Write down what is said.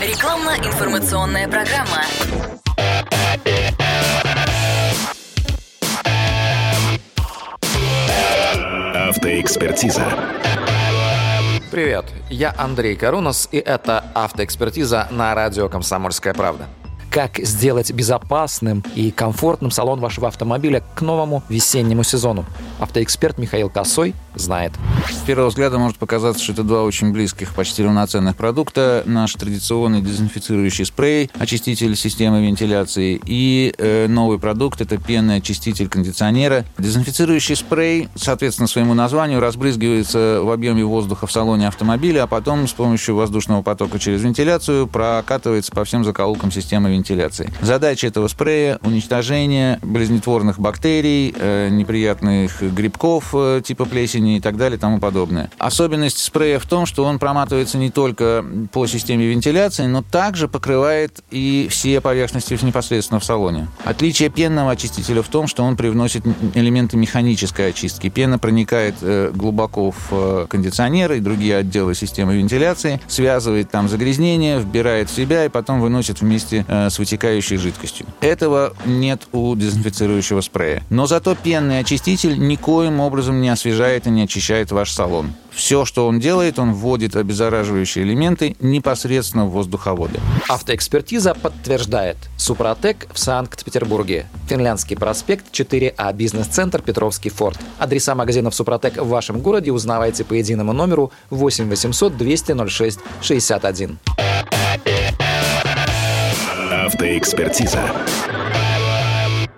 Рекламно-информационная программа. Автоэкспертиза. Привет, я Андрей Карунос, и это «Автоэкспертиза» на радио «Комсомольская правда» как сделать безопасным и комфортным салон вашего автомобиля к новому весеннему сезону. Автоэксперт Михаил Косой знает. С первого взгляда может показаться, что это два очень близких, почти равноценных продукта. Наш традиционный дезинфицирующий спрей, очиститель системы вентиляции и э, новый продукт – это пенный очиститель кондиционера. Дезинфицирующий спрей, соответственно, своему названию, разбрызгивается в объеме воздуха в салоне автомобиля, а потом с помощью воздушного потока через вентиляцию прокатывается по всем закоулкам системы вентиляции. Задача этого спрея – уничтожение болезнетворных бактерий, э, неприятных грибков э, типа плесени и так далее и тому подобное. Особенность спрея в том, что он проматывается не только по системе вентиляции, но также покрывает и все поверхности непосредственно в салоне. Отличие пенного очистителя в том, что он привносит элементы механической очистки. Пена проникает э, глубоко в кондиционеры и другие отделы системы вентиляции, связывает там загрязнение, вбирает в себя и потом выносит вместе с вытекающей жидкостью. Этого нет у дезинфицирующего спрея. Но зато пенный очиститель никоим образом не освежает и не очищает ваш салон. Все, что он делает, он вводит обеззараживающие элементы непосредственно в воздуховоды. Автоэкспертиза подтверждает. Супротек в Санкт-Петербурге. Финляндский проспект 4А, бизнес-центр Петровский форт. Адреса магазинов Супротек в вашем городе узнавайте по единому номеру 8 800 200 06 61. Автоэкспертиза.